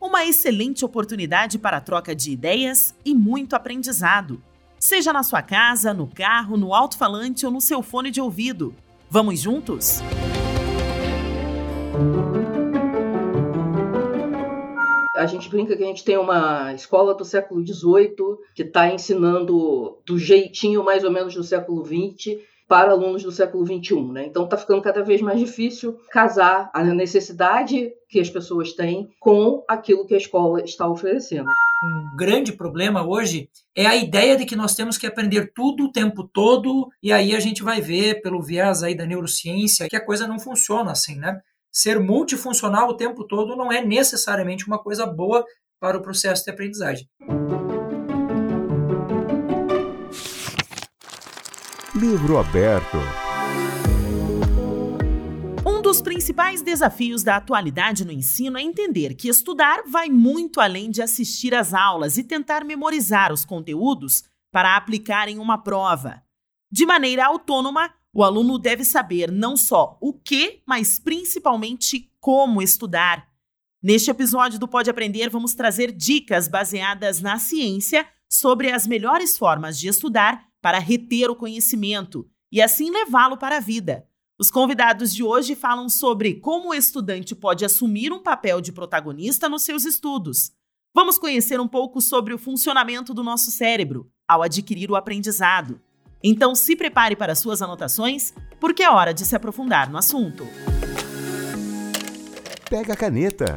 Uma excelente oportunidade para troca de ideias e muito aprendizado. Seja na sua casa, no carro, no alto-falante ou no seu fone de ouvido. Vamos juntos? A gente brinca que a gente tem uma escola do século XVIII que está ensinando do jeitinho mais ou menos do século XX para alunos do século XXI. Né? Então está ficando cada vez mais difícil casar a necessidade que as pessoas têm com aquilo que a escola está oferecendo. Um grande problema hoje é a ideia de que nós temos que aprender tudo o tempo todo e aí a gente vai ver pelo viés aí da neurociência que a coisa não funciona assim, né? Ser multifuncional o tempo todo não é necessariamente uma coisa boa para o processo de aprendizagem. Livro aberto. Um dos principais desafios da atualidade no ensino é entender que estudar vai muito além de assistir às aulas e tentar memorizar os conteúdos para aplicar em uma prova. De maneira autônoma, o aluno deve saber não só o que, mas principalmente como estudar. Neste episódio do Pode Aprender, vamos trazer dicas baseadas na ciência sobre as melhores formas de estudar para reter o conhecimento e assim levá-lo para a vida. Os convidados de hoje falam sobre como o estudante pode assumir um papel de protagonista nos seus estudos. Vamos conhecer um pouco sobre o funcionamento do nosso cérebro ao adquirir o aprendizado. Então se prepare para suas anotações, porque é hora de se aprofundar no assunto. Pega a caneta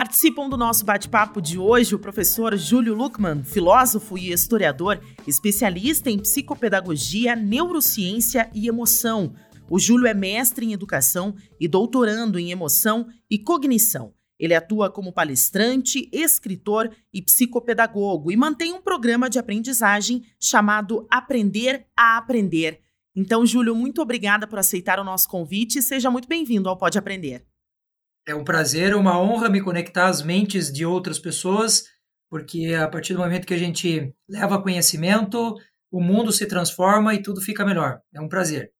Participam do nosso bate-papo de hoje o professor Júlio Luckman, filósofo e historiador, especialista em psicopedagogia, neurociência e emoção. O Júlio é mestre em educação e doutorando em emoção e cognição. Ele atua como palestrante, escritor e psicopedagogo e mantém um programa de aprendizagem chamado Aprender a Aprender. Então, Júlio, muito obrigada por aceitar o nosso convite e seja muito bem-vindo ao Pode Aprender. É um prazer, uma honra me conectar às mentes de outras pessoas, porque a partir do momento que a gente leva conhecimento, o mundo se transforma e tudo fica melhor. É um prazer.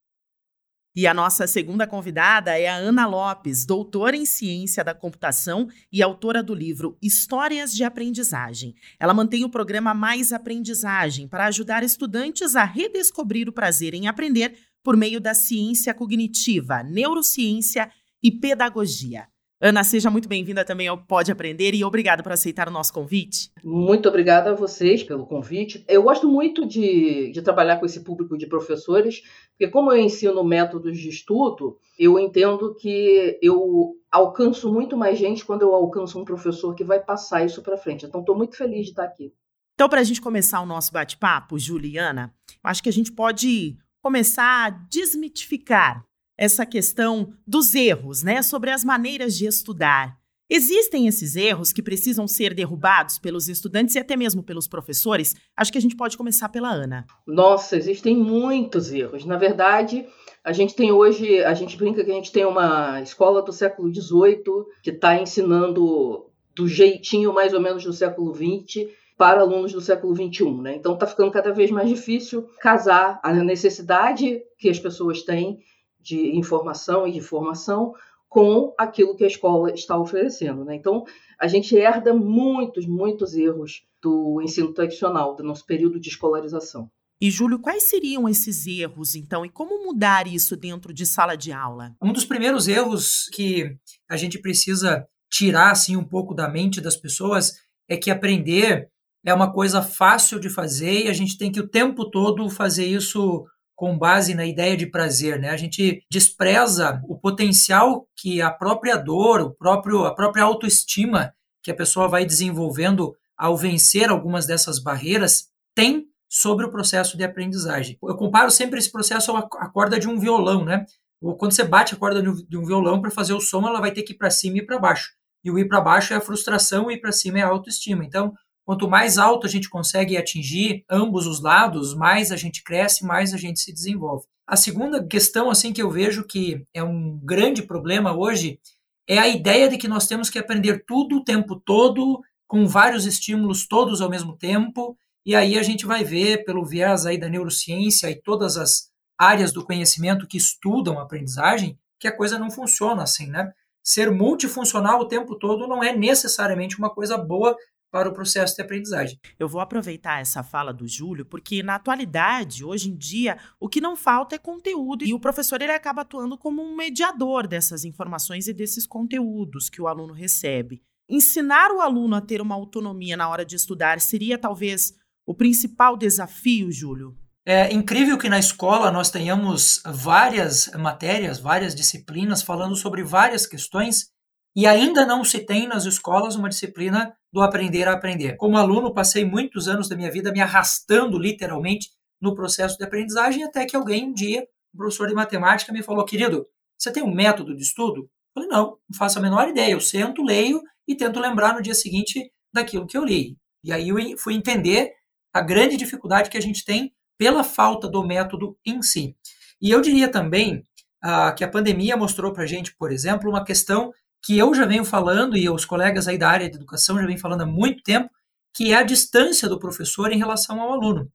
E a nossa segunda convidada é a Ana Lopes, doutora em ciência da computação e autora do livro Histórias de Aprendizagem. Ela mantém o programa Mais Aprendizagem para ajudar estudantes a redescobrir o prazer em aprender por meio da ciência cognitiva, neurociência e pedagogia. Ana, seja muito bem-vinda também ao Pode Aprender e obrigada por aceitar o nosso convite. Muito obrigada a vocês pelo convite. Eu gosto muito de, de trabalhar com esse público de professores, porque como eu ensino métodos de estudo, eu entendo que eu alcanço muito mais gente quando eu alcanço um professor que vai passar isso para frente. Então, estou muito feliz de estar aqui. Então, para a gente começar o nosso bate-papo, Juliana, acho que a gente pode começar a desmitificar essa questão dos erros, né, sobre as maneiras de estudar. Existem esses erros que precisam ser derrubados pelos estudantes e até mesmo pelos professores? Acho que a gente pode começar pela Ana. Nossa, existem muitos erros. Na verdade, a gente tem hoje, a gente brinca que a gente tem uma escola do século XVIII que está ensinando do jeitinho mais ou menos do século XX para alunos do século XXI. Né? Então está ficando cada vez mais difícil casar a necessidade que as pessoas têm de informação e de formação com aquilo que a escola está oferecendo. Né? Então, a gente herda muitos, muitos erros do ensino tradicional, do nosso período de escolarização. E, Júlio, quais seriam esses erros, então, e como mudar isso dentro de sala de aula? Um dos primeiros erros que a gente precisa tirar assim, um pouco da mente das pessoas é que aprender é uma coisa fácil de fazer e a gente tem que o tempo todo fazer isso com base na ideia de prazer, né? A gente despreza o potencial que a própria dor, o próprio, a própria autoestima que a pessoa vai desenvolvendo ao vencer algumas dessas barreiras tem sobre o processo de aprendizagem. Eu comparo sempre esse processo à corda de um violão, né? Quando você bate a corda de um violão para fazer o som, ela vai ter que ir para cima e para baixo. e o ir para baixo é a frustração e ir para cima é a autoestima. Então, quanto mais alto a gente consegue atingir ambos os lados, mais a gente cresce, mais a gente se desenvolve. A segunda questão assim que eu vejo que é um grande problema hoje é a ideia de que nós temos que aprender tudo o tempo todo, com vários estímulos todos ao mesmo tempo, e aí a gente vai ver pelo viés aí da neurociência e todas as áreas do conhecimento que estudam a aprendizagem, que a coisa não funciona assim, né? Ser multifuncional o tempo todo não é necessariamente uma coisa boa para o processo de aprendizagem. Eu vou aproveitar essa fala do Júlio, porque na atualidade, hoje em dia, o que não falta é conteúdo e o professor ele acaba atuando como um mediador dessas informações e desses conteúdos que o aluno recebe. Ensinar o aluno a ter uma autonomia na hora de estudar seria talvez o principal desafio, Júlio? É incrível que na escola nós tenhamos várias matérias, várias disciplinas falando sobre várias questões e ainda não se tem nas escolas uma disciplina do aprender a aprender. Como aluno, passei muitos anos da minha vida me arrastando literalmente no processo de aprendizagem, até que alguém um dia, um professor de matemática, me falou: querido, você tem um método de estudo? Eu falei: não, não faço a menor ideia. Eu sento, leio e tento lembrar no dia seguinte daquilo que eu li. E aí eu fui entender a grande dificuldade que a gente tem pela falta do método em si. E eu diria também ah, que a pandemia mostrou para a gente, por exemplo, uma questão que eu já venho falando e os colegas aí da área de educação já vêm falando há muito tempo, que é a distância do professor em relação ao aluno.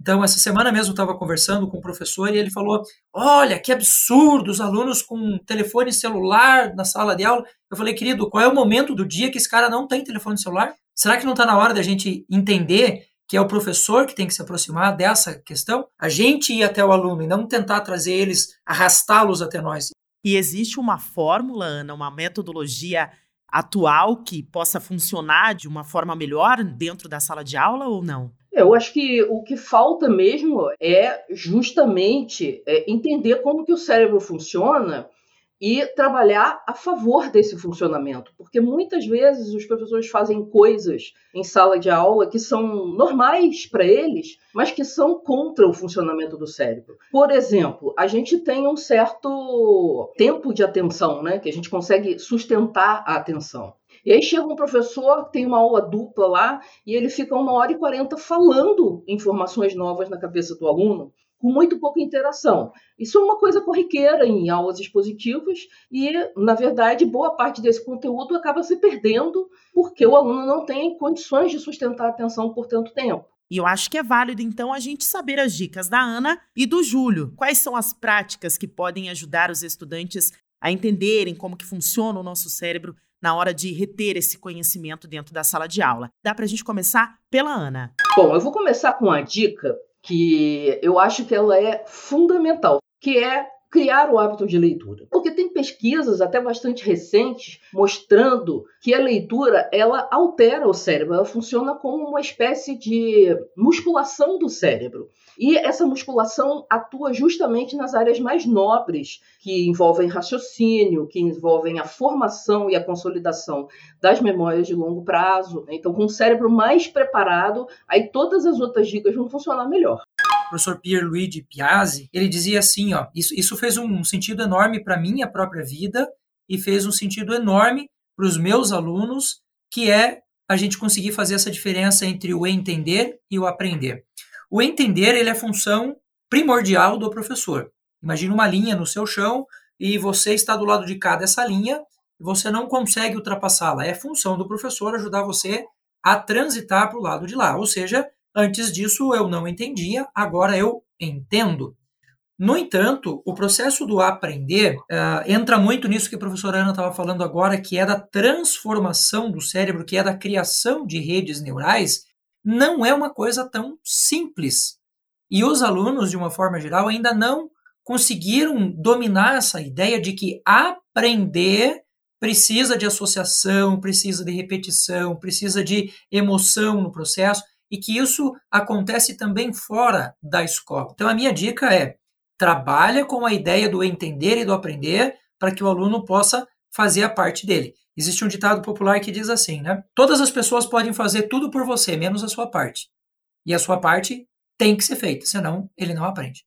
Então, essa semana mesmo eu estava conversando com o professor e ele falou: Olha, que absurdo, os alunos com telefone celular na sala de aula. Eu falei, querido, qual é o momento do dia que esse cara não tem telefone celular? Será que não está na hora da gente entender que é o professor que tem que se aproximar dessa questão? A gente ir até o aluno e não tentar trazer eles, arrastá-los até nós. E existe uma fórmula, Ana, uma metodologia atual que possa funcionar de uma forma melhor dentro da sala de aula ou não? Eu acho que o que falta mesmo é justamente é, entender como que o cérebro funciona e trabalhar a favor desse funcionamento, porque muitas vezes os professores fazem coisas em sala de aula que são normais para eles, mas que são contra o funcionamento do cérebro. Por exemplo, a gente tem um certo tempo de atenção, né, que a gente consegue sustentar a atenção. E aí chega um professor, tem uma aula dupla lá, e ele fica uma hora e quarenta falando informações novas na cabeça do aluno com muito pouca interação. Isso é uma coisa corriqueira em aulas expositivas e, na verdade, boa parte desse conteúdo acaba se perdendo porque o aluno não tem condições de sustentar a atenção por tanto tempo. E eu acho que é válido, então, a gente saber as dicas da Ana e do Júlio. Quais são as práticas que podem ajudar os estudantes a entenderem como que funciona o nosso cérebro na hora de reter esse conhecimento dentro da sala de aula. Dá para a gente começar pela Ana. Bom, eu vou começar com uma dica que eu acho que ela é fundamental, que é criar o hábito de leitura. Porque pesquisas até bastante recentes mostrando que a leitura ela altera o cérebro, ela funciona como uma espécie de musculação do cérebro. E essa musculação atua justamente nas áreas mais nobres, que envolvem raciocínio, que envolvem a formação e a consolidação das memórias de longo prazo. Então, com o cérebro mais preparado, aí todas as outras dicas vão funcionar melhor professor Pierluigi Piazzi, ele dizia assim, ó, isso, isso fez um sentido enorme para minha própria vida e fez um sentido enorme para os meus alunos, que é a gente conseguir fazer essa diferença entre o entender e o aprender. O entender ele é função primordial do professor. Imagina uma linha no seu chão e você está do lado de cá dessa linha você não consegue ultrapassá-la. É função do professor ajudar você a transitar para o lado de lá. Ou seja, antes disso eu não entendia, agora eu entendo. No entanto, o processo do aprender uh, entra muito nisso que a professora Ana estava falando agora, que é da transformação do cérebro, que é da criação de redes neurais, não é uma coisa tão simples. E os alunos, de uma forma geral, ainda não conseguiram dominar essa ideia de que aprender precisa de associação, precisa de repetição, precisa de emoção no processo e que isso acontece também fora da escola. Então a minha dica é: trabalha com a ideia do entender e do aprender para que o aluno possa fazer a parte dele. Existe um ditado popular que diz assim, né? Todas as pessoas podem fazer tudo por você, menos a sua parte. E a sua parte tem que ser feita, senão ele não aprende.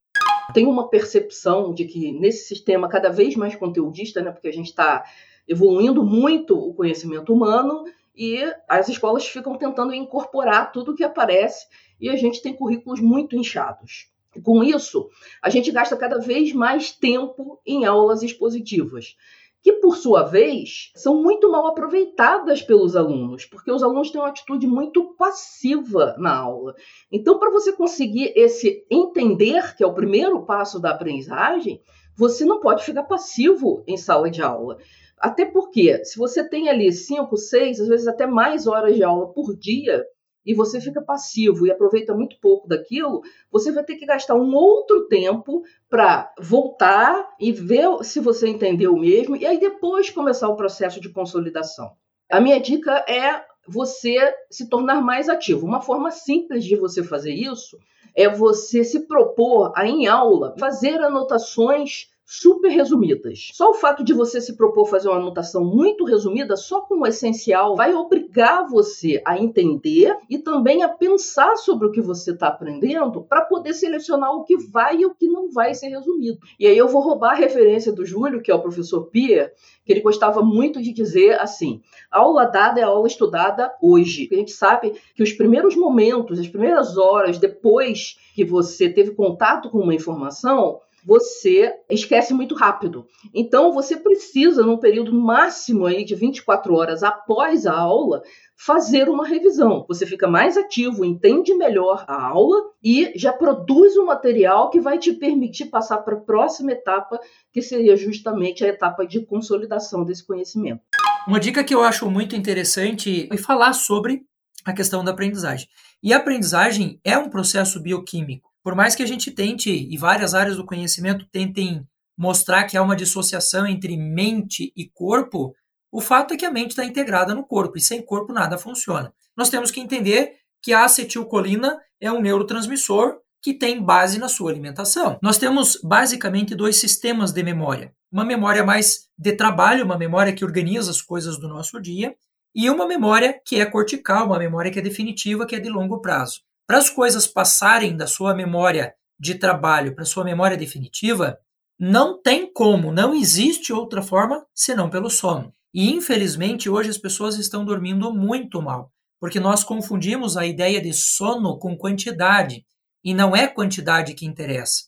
Tem uma percepção de que nesse sistema cada vez mais conteudista, né, porque a gente está evoluindo muito o conhecimento humano e as escolas ficam tentando incorporar tudo que aparece e a gente tem currículos muito inchados. Com isso, a gente gasta cada vez mais tempo em aulas expositivas, que, por sua vez, são muito mal aproveitadas pelos alunos, porque os alunos têm uma atitude muito passiva na aula. Então, para você conseguir esse entender, que é o primeiro passo da aprendizagem, você não pode ficar passivo em sala de aula. Até porque, se você tem ali cinco, seis, às vezes até mais horas de aula por dia, e você fica passivo e aproveita muito pouco daquilo, você vai ter que gastar um outro tempo para voltar e ver se você entendeu mesmo, e aí depois começar o processo de consolidação. A minha dica é você se tornar mais ativo. Uma forma simples de você fazer isso é você se propor a, em aula, fazer anotações super resumidas. Só o fato de você se propor fazer uma anotação muito resumida, só com o essencial, vai obrigar você a entender e também a pensar sobre o que você está aprendendo para poder selecionar o que vai e o que não vai ser resumido. E aí eu vou roubar a referência do Júlio, que é o professor Pierre, que ele gostava muito de dizer assim: aula dada é aula estudada hoje. A gente sabe que os primeiros momentos, as primeiras horas depois que você teve contato com uma informação, você esquece muito rápido. Então, você precisa, num período máximo aí de 24 horas após a aula, fazer uma revisão. Você fica mais ativo, entende melhor a aula e já produz um material que vai te permitir passar para a próxima etapa, que seria justamente a etapa de consolidação desse conhecimento. Uma dica que eu acho muito interessante é falar sobre a questão da aprendizagem. E a aprendizagem é um processo bioquímico. Por mais que a gente tente, e várias áreas do conhecimento tentem mostrar que há uma dissociação entre mente e corpo, o fato é que a mente está integrada no corpo, e sem corpo nada funciona. Nós temos que entender que a acetilcolina é um neurotransmissor que tem base na sua alimentação. Nós temos basicamente dois sistemas de memória. Uma memória mais de trabalho, uma memória que organiza as coisas do nosso dia, e uma memória que é cortical, uma memória que é definitiva, que é de longo prazo. Para as coisas passarem da sua memória de trabalho para sua memória definitiva, não tem como, não existe outra forma senão pelo sono. E infelizmente hoje as pessoas estão dormindo muito mal, porque nós confundimos a ideia de sono com quantidade, e não é quantidade que interessa.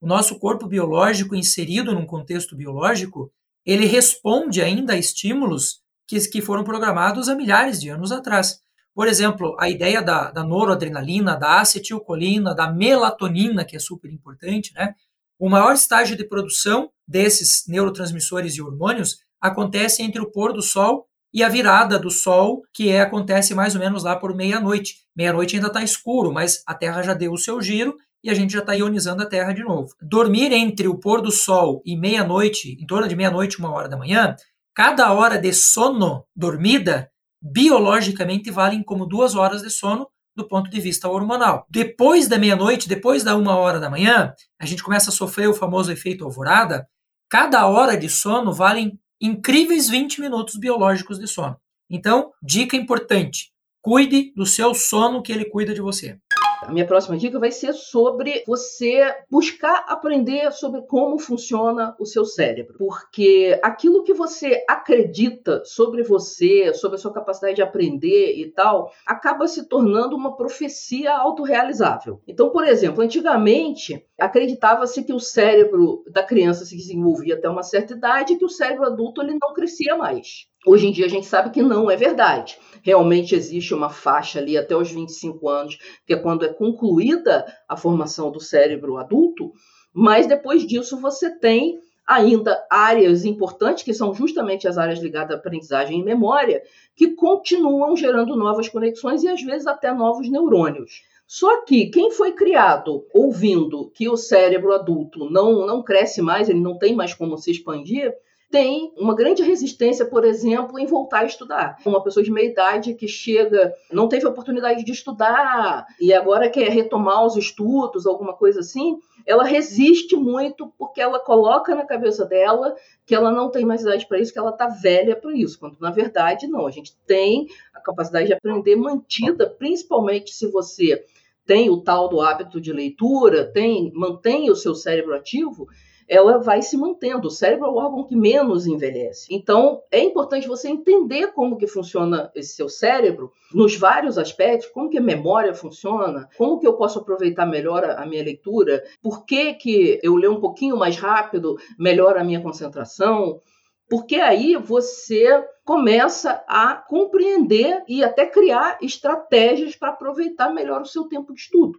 O nosso corpo biológico inserido num contexto biológico, ele responde ainda a estímulos que, que foram programados há milhares de anos atrás. Por exemplo, a ideia da, da noradrenalina, da acetilcolina, da melatonina, que é super importante, né? O maior estágio de produção desses neurotransmissores e hormônios acontece entre o pôr do sol e a virada do sol, que é, acontece mais ou menos lá por meia-noite. Meia-noite ainda está escuro, mas a Terra já deu o seu giro e a gente já está ionizando a Terra de novo. Dormir entre o pôr do sol e meia-noite, em torno de meia-noite, uma hora da manhã, cada hora de sono dormida biologicamente valem como duas horas de sono do ponto de vista hormonal. Depois da meia-noite, depois da uma hora da manhã, a gente começa a sofrer o famoso efeito alvorada. Cada hora de sono valem incríveis 20 minutos biológicos de sono. Então, dica importante: cuide do seu sono que ele cuida de você. A minha próxima dica vai ser sobre você buscar aprender sobre como funciona o seu cérebro. Porque aquilo que você acredita sobre você, sobre a sua capacidade de aprender e tal, acaba se tornando uma profecia autorrealizável. Então, por exemplo, antigamente acreditava-se que o cérebro da criança se desenvolvia até uma certa idade e que o cérebro adulto ele não crescia mais. Hoje em dia a gente sabe que não é verdade. Realmente existe uma faixa ali até os 25 anos, que é quando é concluída a formação do cérebro adulto, mas depois disso você tem ainda áreas importantes, que são justamente as áreas ligadas à aprendizagem e memória, que continuam gerando novas conexões e às vezes até novos neurônios. Só que quem foi criado ouvindo que o cérebro adulto não, não cresce mais, ele não tem mais como se expandir, tem uma grande resistência, por exemplo, em voltar a estudar. Uma pessoa de meia idade que chega, não teve oportunidade de estudar e agora quer retomar os estudos, alguma coisa assim, ela resiste muito porque ela coloca na cabeça dela que ela não tem mais idade para isso, que ela está velha para isso, quando na verdade não. A gente tem a capacidade de aprender mantida, principalmente se você tem o tal do hábito de leitura, tem mantém o seu cérebro ativo, ela vai se mantendo. O cérebro é o órgão que menos envelhece. Então, é importante você entender como que funciona esse seu cérebro nos vários aspectos, como que a memória funciona, como que eu posso aproveitar melhor a minha leitura, por que que eu leio um pouquinho mais rápido, melhora a minha concentração, porque aí você começa a compreender e até criar estratégias para aproveitar melhor o seu tempo de estudo.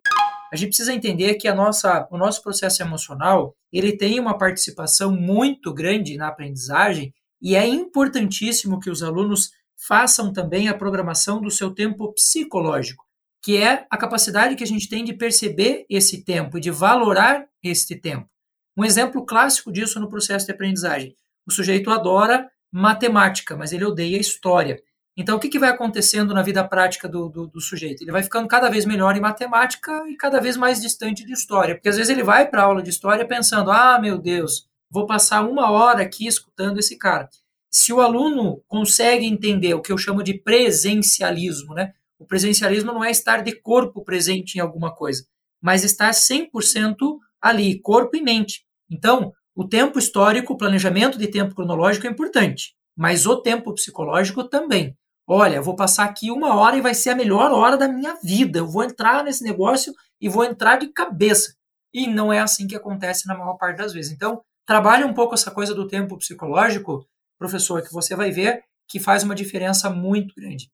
A gente precisa entender que a nossa, o nosso processo emocional ele tem uma participação muito grande na aprendizagem e é importantíssimo que os alunos façam também a programação do seu tempo psicológico, que é a capacidade que a gente tem de perceber esse tempo e de valorar este tempo. Um exemplo clássico disso no processo de aprendizagem. O sujeito adora matemática, mas ele odeia história. Então, o que, que vai acontecendo na vida prática do, do, do, sujeito? Ele vai ficando cada vez melhor em matemática e cada vez mais distante de história. Porque às vezes ele vai para a aula de história pensando: ah, meu Deus, vou passar uma hora aqui escutando esse cara. Se o aluno consegue entender o que eu chamo de presencialismo, né? O presencialismo não é estar de corpo presente em alguma coisa, mas estar 100% ali, corpo e mente. Então, o tempo histórico, o planejamento de tempo cronológico é importante, mas o tempo psicológico também. Olha, vou passar aqui uma hora e vai ser a melhor hora da minha vida. Eu vou entrar nesse negócio e vou entrar de cabeça. E não é assim que acontece na maior parte das vezes. Então, trabalhe um pouco essa coisa do tempo psicológico, professor, que você vai ver que faz uma diferença muito grande.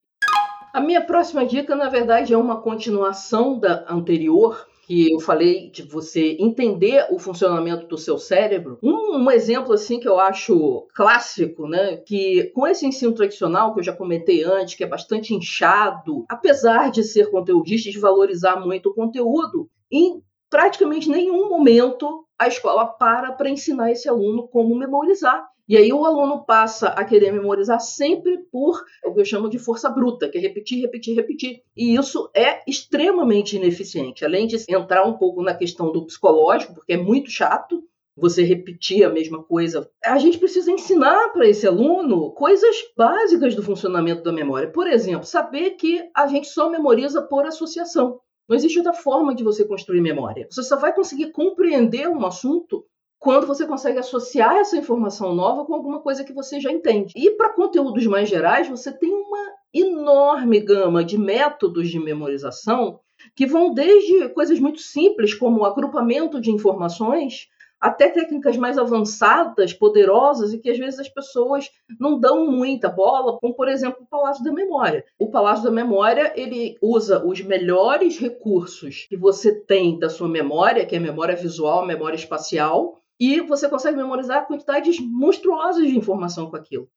A minha próxima dica, na verdade, é uma continuação da anterior, que eu falei de você entender o funcionamento do seu cérebro. Um, um, exemplo assim que eu acho clássico, né, que com esse ensino tradicional que eu já comentei antes, que é bastante inchado, apesar de ser conteudista de valorizar muito o conteúdo, em praticamente nenhum momento a escola para para ensinar esse aluno como memorizar. E aí o aluno passa a querer memorizar sempre por o que eu chamo de força bruta, que é repetir, repetir, repetir. E isso é extremamente ineficiente. Além de entrar um pouco na questão do psicológico, porque é muito chato você repetir a mesma coisa. A gente precisa ensinar para esse aluno coisas básicas do funcionamento da memória. Por exemplo, saber que a gente só memoriza por associação. Não existe outra forma de você construir memória. Você só vai conseguir compreender um assunto quando você consegue associar essa informação nova com alguma coisa que você já entende. E para conteúdos mais gerais, você tem uma enorme gama de métodos de memorização que vão desde coisas muito simples, como o agrupamento de informações, até técnicas mais avançadas, poderosas e que às vezes as pessoas não dão muita bola, como por exemplo o Palácio da Memória. O Palácio da Memória, ele usa os melhores recursos que você tem da sua memória, que é memória visual, memória espacial, e você consegue memorizar quantidades monstruosas de informação com aquilo.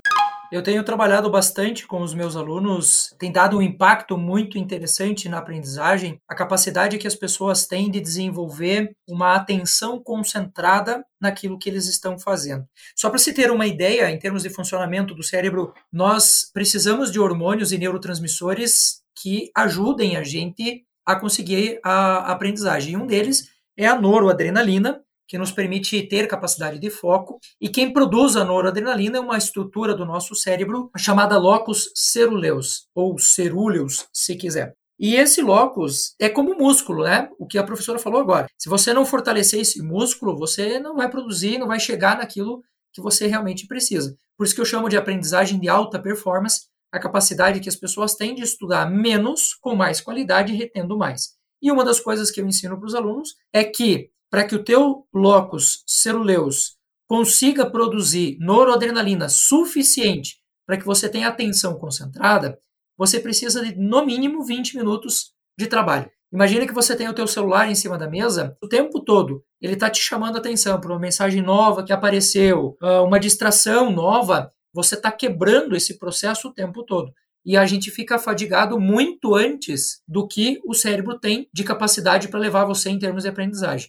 Eu tenho trabalhado bastante com os meus alunos, tem dado um impacto muito interessante na aprendizagem, a capacidade que as pessoas têm de desenvolver uma atenção concentrada naquilo que eles estão fazendo. Só para se ter uma ideia, em termos de funcionamento do cérebro, nós precisamos de hormônios e neurotransmissores que ajudem a gente a conseguir a aprendizagem. E um deles é a noradrenalina, que nos permite ter capacidade de foco. E quem produz a noradrenalina é uma estrutura do nosso cérebro chamada locus ceruleus, ou cerúleus, se quiser. E esse locus é como músculo, né? O que a professora falou agora. Se você não fortalecer esse músculo, você não vai produzir, não vai chegar naquilo que você realmente precisa. Por isso que eu chamo de aprendizagem de alta performance, a capacidade que as pessoas têm de estudar menos com mais qualidade retendo mais. E uma das coisas que eu ensino para os alunos é que para que o teu locus ceruleus consiga produzir noradrenalina suficiente para que você tenha atenção concentrada, você precisa de no mínimo 20 minutos de trabalho. Imagina que você tem o teu celular em cima da mesa o tempo todo. Ele está te chamando a atenção para uma mensagem nova que apareceu, ah, uma distração nova. Você está quebrando esse processo o tempo todo. E a gente fica fadigado muito antes do que o cérebro tem de capacidade para levar você em termos de aprendizagem.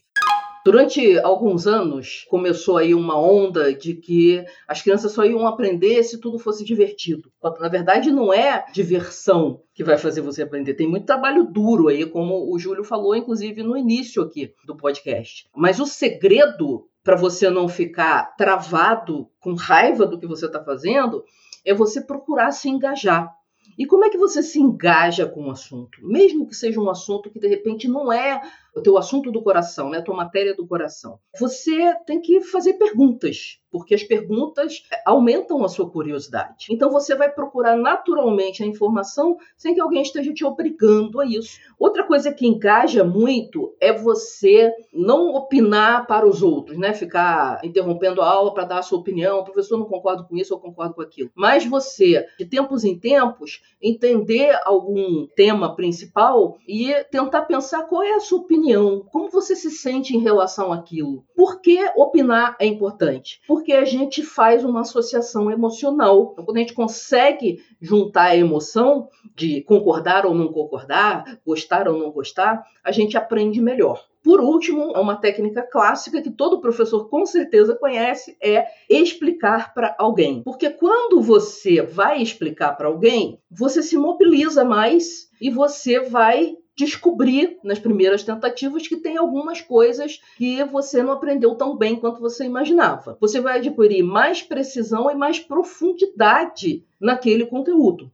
Durante alguns anos, começou aí uma onda de que as crianças só iam aprender se tudo fosse divertido. Na verdade, não é diversão que vai fazer você aprender. Tem muito trabalho duro aí, como o Júlio falou, inclusive, no início aqui do podcast. Mas o segredo para você não ficar travado com raiva do que você está fazendo é você procurar se engajar. E como é que você se engaja com o assunto? Mesmo que seja um assunto que de repente não é o teu assunto do coração, né, a tua matéria do coração. Você tem que fazer perguntas, porque as perguntas aumentam a sua curiosidade. Então você vai procurar naturalmente a informação sem que alguém esteja te obrigando a isso. Outra coisa que engaja muito é você não opinar para os outros, né? Ficar interrompendo a aula para dar a sua opinião, professor não concorda com isso, eu concordo com aquilo. Mas você, de tempos em tempos, entender algum tema principal e tentar pensar qual é a sua opinião, como você se sente em relação àquilo. Por que opinar é importante? Porque a gente faz uma associação emocional. Então, quando a gente consegue juntar a emoção de concordar ou não concordar, gostar ou não gostar, a gente aprende melhor. Por último, uma técnica clássica que todo professor com certeza conhece é explicar para alguém. Porque quando você vai explicar para alguém, você se mobiliza mais e você vai descobrir nas primeiras tentativas que tem algumas coisas que você não aprendeu tão bem quanto você imaginava. Você vai adquirir mais precisão e mais profundidade naquele conteúdo.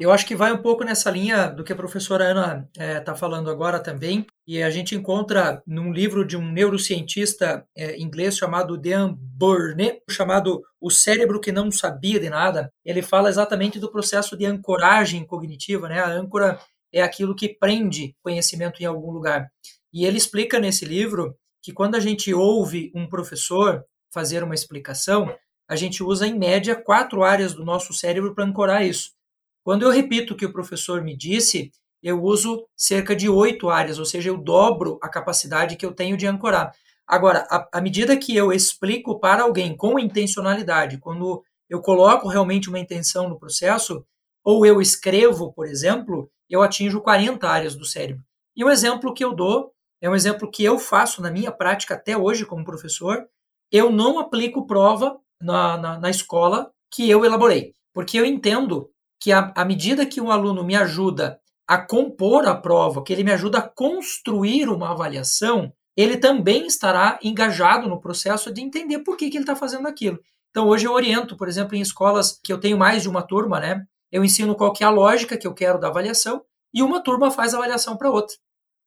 Eu acho que vai um pouco nessa linha do que a professora Ana está é, tá falando agora também, e a gente encontra num livro de um neurocientista é, inglês chamado Dan Burnett, chamado O Cérebro que Não Sabia de Nada. Ele fala exatamente do processo de ancoragem cognitiva, né? A âncora é aquilo que prende conhecimento em algum lugar. E ele explica nesse livro que quando a gente ouve um professor fazer uma explicação, a gente usa em média quatro áreas do nosso cérebro para ancorar isso. Quando eu repito o que o professor me disse, eu uso cerca de oito áreas, ou seja, eu dobro a capacidade que eu tenho de ancorar. Agora, à medida que eu explico para alguém com intencionalidade, quando eu coloco realmente uma intenção no processo, ou eu escrevo, por exemplo, eu atinjo 40 áreas do cérebro. E o exemplo que eu dou é um exemplo que eu faço na minha prática até hoje como professor. Eu não aplico prova na, na, na escola que eu elaborei, porque eu entendo que à medida que um aluno me ajuda a compor a prova, que ele me ajuda a construir uma avaliação, ele também estará engajado no processo de entender por que, que ele está fazendo aquilo. Então, hoje eu oriento, por exemplo, em escolas que eu tenho mais de uma turma, né? Eu ensino qual que é a lógica que eu quero da avaliação e uma turma faz a avaliação para outra.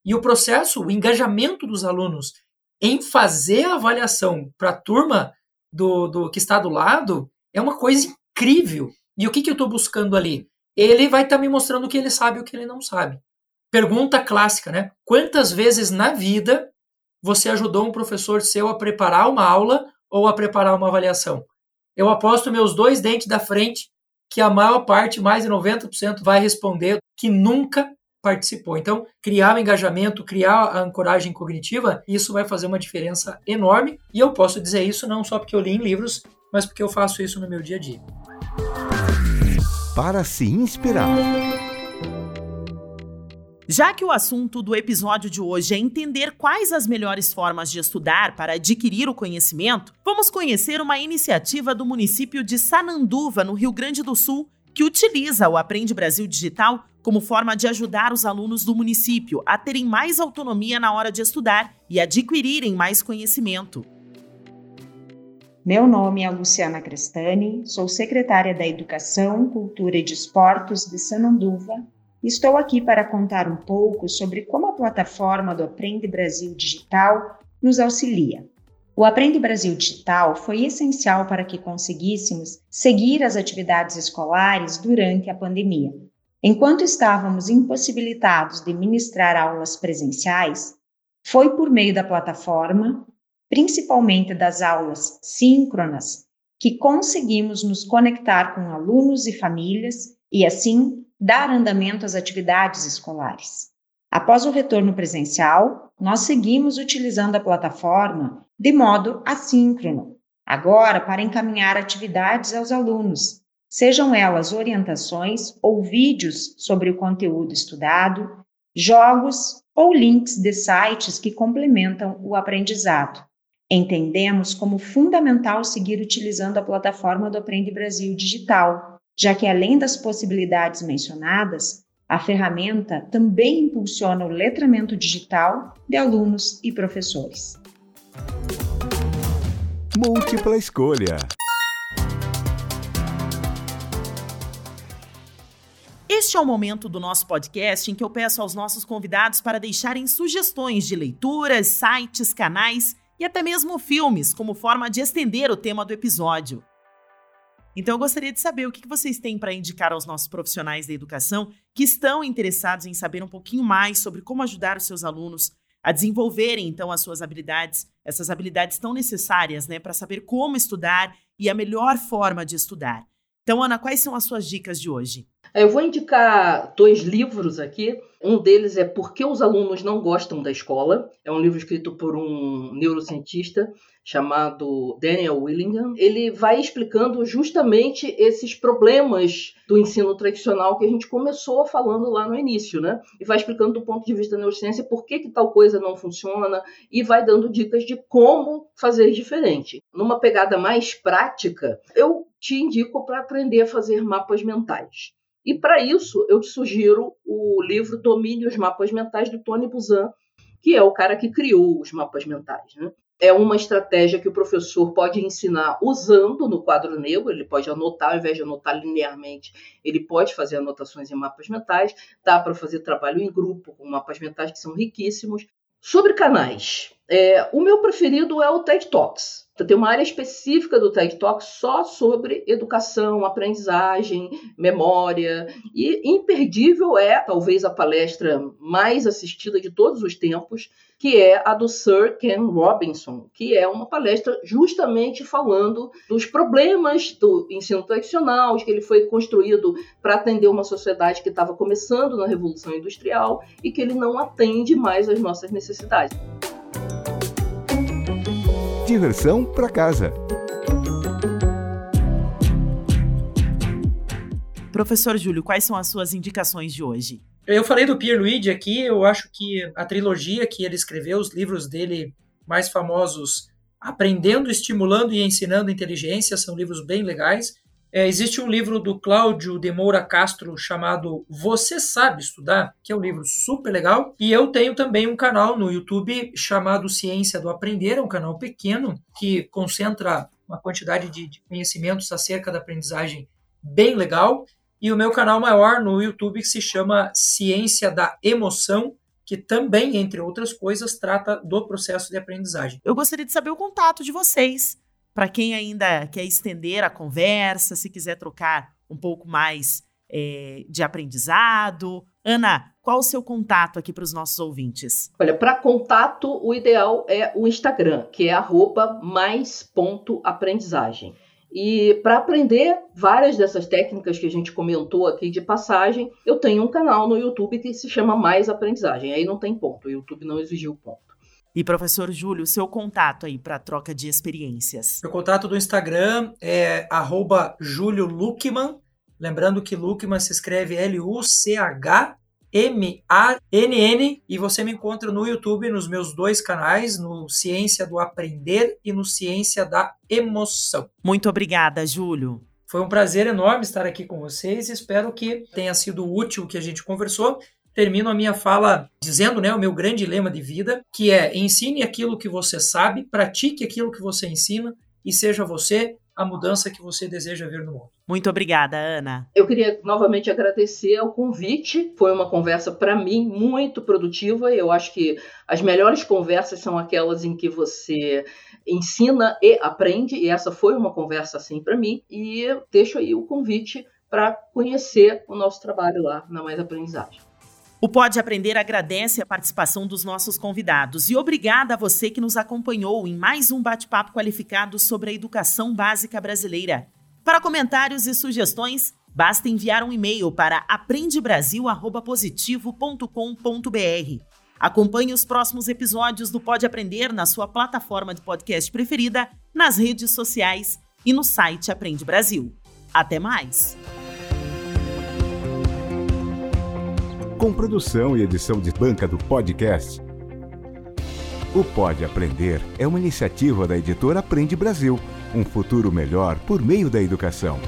E o processo, o engajamento dos alunos em fazer a avaliação para a turma do, do que está do lado é uma coisa incrível. E o que, que eu estou buscando ali? Ele vai estar tá me mostrando o que ele sabe e o que ele não sabe. Pergunta clássica, né? Quantas vezes na vida você ajudou um professor seu a preparar uma aula ou a preparar uma avaliação? Eu aposto meus dois dentes da frente que a maior parte, mais de 90%, vai responder que nunca participou. Então, criar o engajamento, criar a ancoragem cognitiva, isso vai fazer uma diferença enorme. E eu posso dizer isso não só porque eu li em livros, mas porque eu faço isso no meu dia a dia para se inspirar. Já que o assunto do episódio de hoje é entender quais as melhores formas de estudar para adquirir o conhecimento, vamos conhecer uma iniciativa do município de Sananduva, no Rio Grande do Sul, que utiliza o Aprende Brasil Digital como forma de ajudar os alunos do município a terem mais autonomia na hora de estudar e adquirirem mais conhecimento. Meu nome é Luciana Crestani, sou secretária da Educação, Cultura e Desportos de Sananduva estou aqui para contar um pouco sobre como a plataforma do Aprende Brasil Digital nos auxilia. O Aprende Brasil Digital foi essencial para que conseguíssemos seguir as atividades escolares durante a pandemia. Enquanto estávamos impossibilitados de ministrar aulas presenciais, foi por meio da plataforma principalmente das aulas síncronas, que conseguimos nos conectar com alunos e famílias e, assim, dar andamento às atividades escolares. Após o retorno presencial, nós seguimos utilizando a plataforma de modo assíncrono, agora para encaminhar atividades aos alunos, sejam elas orientações ou vídeos sobre o conteúdo estudado, jogos ou links de sites que complementam o aprendizado. Entendemos como fundamental seguir utilizando a plataforma do Aprende Brasil Digital, já que além das possibilidades mencionadas, a ferramenta também impulsiona o letramento digital de alunos e professores. Múltipla escolha. Este é o momento do nosso podcast em que eu peço aos nossos convidados para deixarem sugestões de leituras, sites, canais e até mesmo filmes, como forma de estender o tema do episódio. Então eu gostaria de saber o que vocês têm para indicar aos nossos profissionais da educação que estão interessados em saber um pouquinho mais sobre como ajudar os seus alunos a desenvolverem então as suas habilidades, essas habilidades tão necessárias, né, para saber como estudar e a melhor forma de estudar. Então, Ana, quais são as suas dicas de hoje? Eu vou indicar dois livros aqui. Um deles é Por que os alunos não gostam da escola. É um livro escrito por um neurocientista chamado Daniel Willingham. Ele vai explicando justamente esses problemas do ensino tradicional que a gente começou falando lá no início, né? E vai explicando do ponto de vista da neurociência por que, que tal coisa não funciona e vai dando dicas de como fazer diferente. Numa pegada mais prática, eu te indico para aprender a fazer mapas mentais. E para isso, eu te sugiro o livro Domine os Mapas Mentais do Tony Buzan, que é o cara que criou os mapas mentais. Né? É uma estratégia que o professor pode ensinar usando no quadro negro, ele pode anotar, ao invés de anotar linearmente, ele pode fazer anotações em mapas mentais, dá para fazer trabalho em grupo com mapas mentais que são riquíssimos. Sobre canais, é, o meu preferido é o TED Talks. Tem uma área específica do TED Talk só sobre educação, aprendizagem, memória. E imperdível é, talvez, a palestra mais assistida de todos os tempos, que é a do Sir Ken Robinson, que é uma palestra justamente falando dos problemas do ensino tradicional, de que ele foi construído para atender uma sociedade que estava começando na Revolução Industrial e que ele não atende mais às nossas necessidades diversão para casa. Professor Júlio, quais são as suas indicações de hoje? Eu falei do Pierluigi aqui, eu acho que a trilogia que ele escreveu, os livros dele mais famosos, Aprendendo, Estimulando e Ensinando Inteligência, são livros bem legais. É, existe um livro do Cláudio de Moura Castro chamado Você Sabe Estudar, que é um livro super legal. E eu tenho também um canal no YouTube chamado Ciência do Aprender, é um canal pequeno que concentra uma quantidade de, de conhecimentos acerca da aprendizagem bem legal. E o meu canal maior no YouTube que se chama Ciência da Emoção, que também, entre outras coisas, trata do processo de aprendizagem. Eu gostaria de saber o contato de vocês para quem ainda quer estender a conversa, se quiser trocar um pouco mais é, de aprendizado. Ana, qual o seu contato aqui para os nossos ouvintes? Olha, para contato, o ideal é o Instagram, que é mais.aprendizagem. E para aprender várias dessas técnicas que a gente comentou aqui de passagem, eu tenho um canal no YouTube que se chama Mais Aprendizagem. Aí não tem ponto, o YouTube não exigiu ponto. E professor Júlio, seu contato aí para troca de experiências. Meu contato do Instagram é @julioluckman. Lembrando que Luckman se escreve L-U-C-H M-A-N-N e você me encontra no YouTube nos meus dois canais, no Ciência do Aprender e no Ciência da Emoção. Muito obrigada, Júlio. Foi um prazer enorme estar aqui com vocês. Espero que tenha sido útil o que a gente conversou termino a minha fala dizendo, né, o meu grande lema de vida, que é ensine aquilo que você sabe, pratique aquilo que você ensina e seja você a mudança que você deseja ver no mundo. Muito obrigada, Ana. Eu queria novamente agradecer ao convite. Foi uma conversa para mim muito produtiva. Eu acho que as melhores conversas são aquelas em que você ensina e aprende, e essa foi uma conversa assim para mim. E deixo aí o convite para conhecer o nosso trabalho lá na Mais Aprendizagem. O Pode Aprender agradece a participação dos nossos convidados e obrigada a você que nos acompanhou em mais um bate-papo qualificado sobre a educação básica brasileira. Para comentários e sugestões, basta enviar um e-mail para aprendebrasil@positivo.com.br. Acompanhe os próximos episódios do Pode Aprender na sua plataforma de podcast preferida, nas redes sociais e no site Aprende Brasil. Até mais! Com produção e edição de banca do podcast. O Pode Aprender é uma iniciativa da editora Aprende Brasil, um futuro melhor por meio da educação.